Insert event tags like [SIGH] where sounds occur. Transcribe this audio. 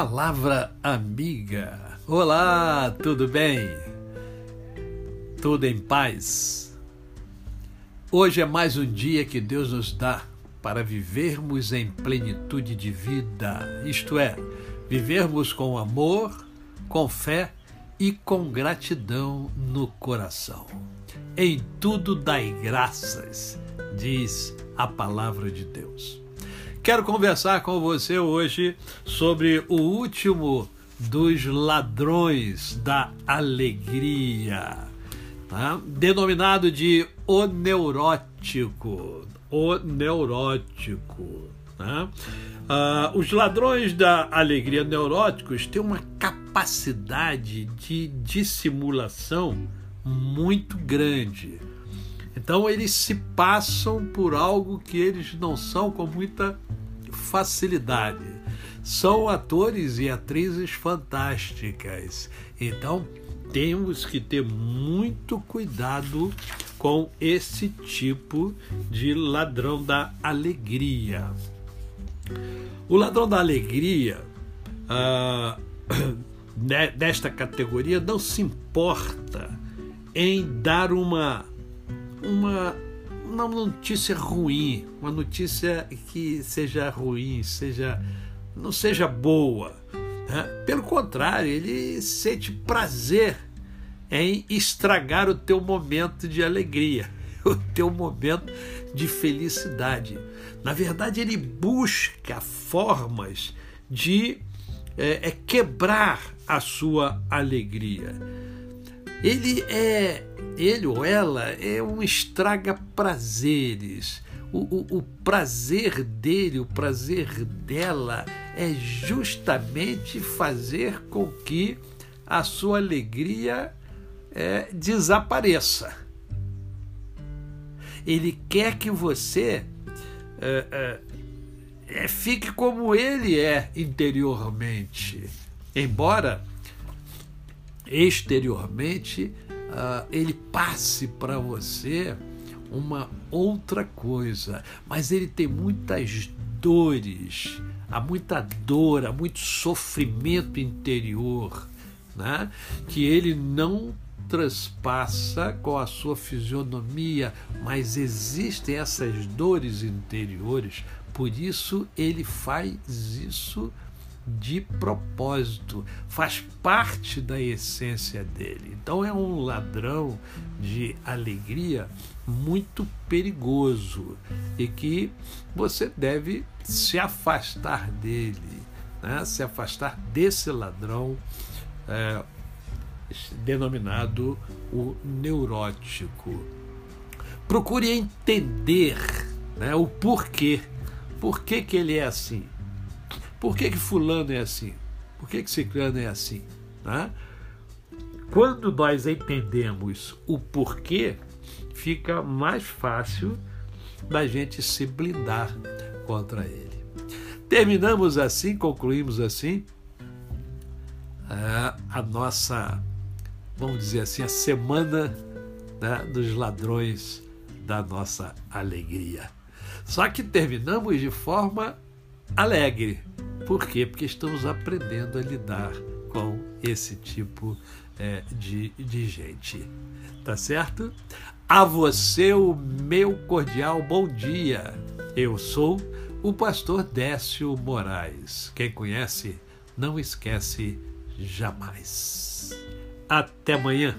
Palavra amiga. Olá, tudo bem? Tudo em paz? Hoje é mais um dia que Deus nos dá para vivermos em plenitude de vida, isto é, vivermos com amor, com fé e com gratidão no coração. Em tudo dai graças, diz a palavra de Deus. Quero conversar com você hoje sobre o último dos ladrões da alegria, tá? denominado de o neurótico. O neurótico. Tá? Ah, os ladrões da alegria neuróticos têm uma capacidade de dissimulação muito grande. Então eles se passam por algo que eles não são com muita facilidade. São atores e atrizes fantásticas. Então, temos que ter muito cuidado com esse tipo de ladrão da alegria. O ladrão da alegria, ah, [COUGHS] desta categoria, não se importa em dar uma, uma uma notícia ruim, uma notícia que seja ruim, seja não seja boa. Né? Pelo contrário, ele sente prazer em estragar o teu momento de alegria, [LAUGHS] o teu momento de felicidade. Na verdade, ele busca formas de é, é quebrar a sua alegria. Ele é, ele ou ela é um estraga prazeres. O, o, o, prazer dele, o prazer dela é justamente fazer com que a sua alegria é, desapareça. Ele quer que você é, é, é fique como ele é interiormente. Embora exteriormente uh, ele passe para você uma outra coisa, mas ele tem muitas dores, há muita dor, há muito sofrimento interior, né? que ele não transpassa com a sua fisionomia, mas existem essas dores interiores, por isso ele faz isso de propósito, faz parte da essência dele. Então é um ladrão de alegria muito perigoso e que você deve se afastar dele, né? se afastar desse ladrão é, denominado o neurótico. Procure entender né, o porquê. Por que, que ele é assim? Por que, que fulano é assim? Por que, que ciclano é assim? Né? Quando nós entendemos o porquê, fica mais fácil da gente se blindar contra ele. Terminamos assim, concluímos assim a, a nossa, vamos dizer assim, a semana né, dos ladrões da nossa alegria. Só que terminamos de forma alegre, por quê? Porque estamos aprendendo a lidar com esse tipo é, de, de gente. Tá certo? A você o meu cordial bom dia. Eu sou o pastor Décio Moraes. Quem conhece, não esquece jamais. Até amanhã.